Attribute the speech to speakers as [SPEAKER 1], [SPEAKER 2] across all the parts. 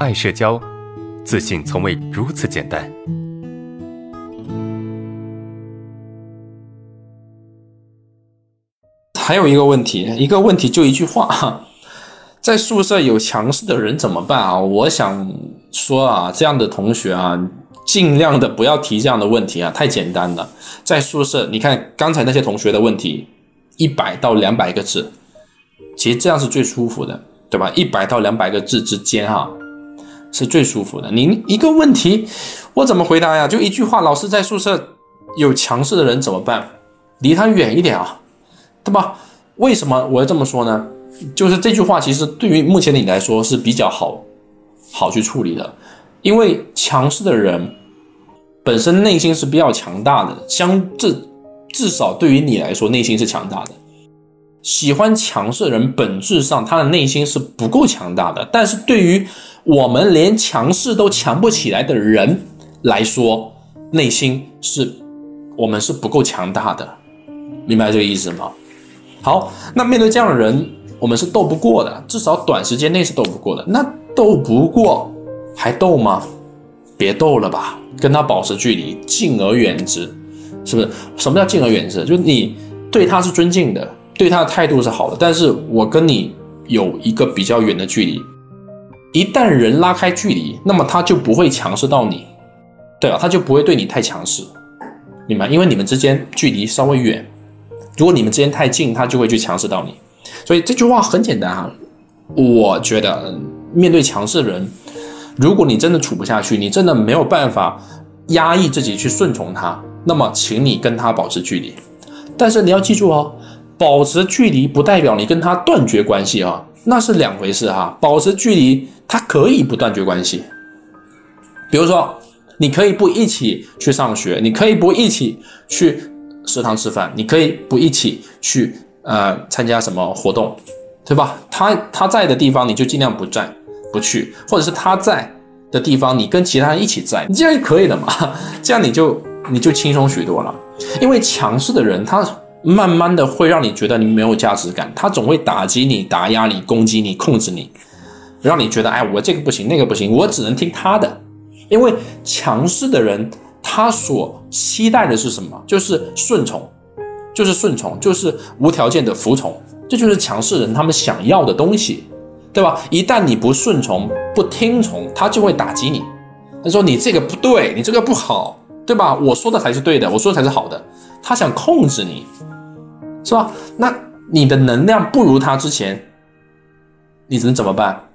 [SPEAKER 1] 爱社交，自信从未如此简单。
[SPEAKER 2] 还有一个问题，一个问题就一句话：在宿舍有强势的人怎么办啊？我想说啊，这样的同学啊，尽量的不要提这样的问题啊，太简单了。在宿舍，你看刚才那些同学的问题，一百到两百个字，其实这样是最舒服的，对吧？一百到两百个字之间哈，是最舒服的。您一个问题，我怎么回答呀？就一句话：老师在宿舍有强势的人怎么办？离他远一点啊。对吧？为什么我要这么说呢？就是这句话其实对于目前的你来说是比较好好去处理的，因为强势的人本身内心是比较强大的，相至至少对于你来说内心是强大的。喜欢强势的人本质上他的内心是不够强大的，但是对于我们连强势都强不起来的人来说，内心是我们是不够强大的，明白这个意思吗？好，那面对这样的人，我们是斗不过的，至少短时间内是斗不过的。那斗不过还斗吗？别斗了吧，跟他保持距离，敬而远之，是不是？什么叫敬而远之？就是你对他是尊敬的，对他的态度是好的，但是我跟你有一个比较远的距离。一旦人拉开距离，那么他就不会强势到你，对吧？他就不会对你太强势，明白？因为你们之间距离稍微远。如果你们之间太近，他就会去强势到你，所以这句话很简单哈。我觉得面对强势的人，如果你真的处不下去，你真的没有办法压抑自己去顺从他，那么请你跟他保持距离。但是你要记住哦，保持距离不代表你跟他断绝关系啊，那是两回事哈。保持距离，他可以不断绝关系。比如说，你可以不一起去上学，你可以不一起去。食堂吃饭，你可以不一起去，呃，参加什么活动，对吧？他他在的地方你就尽量不在，不去，或者是他在的地方你跟其他人一起在，这样就可以了嘛？这样你就你就轻松许多了。因为强势的人，他慢慢的会让你觉得你没有价值感，他总会打击你、打压你、攻击你、控制你，让你觉得，哎，我这个不行，那个不行，我只能听他的。因为强势的人。他所期待的是什么？就是顺从，就是顺从，就是无条件的服从，这就是强势人他们想要的东西，对吧？一旦你不顺从、不听从，他就会打击你。他说你这个不对，你这个不好，对吧？我说的才是对的，我说的才是好的。他想控制你，是吧？那你的能量不如他之前，你能怎么办？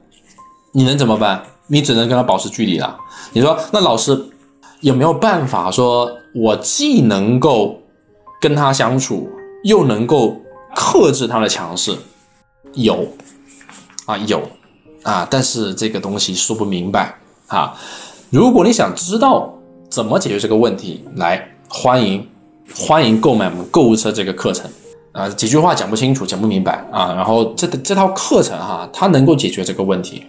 [SPEAKER 2] 你能怎么办？你只能跟他保持距离了。你说那老师？有没有办法说，我既能够跟他相处，又能够克制他的强势？有，啊有，啊，但是这个东西说不明白啊。如果你想知道怎么解决这个问题，来欢迎欢迎购买我们购物车这个课程啊。几句话讲不清楚，讲不明白啊。然后这这套课程哈，它能够解决这个问题。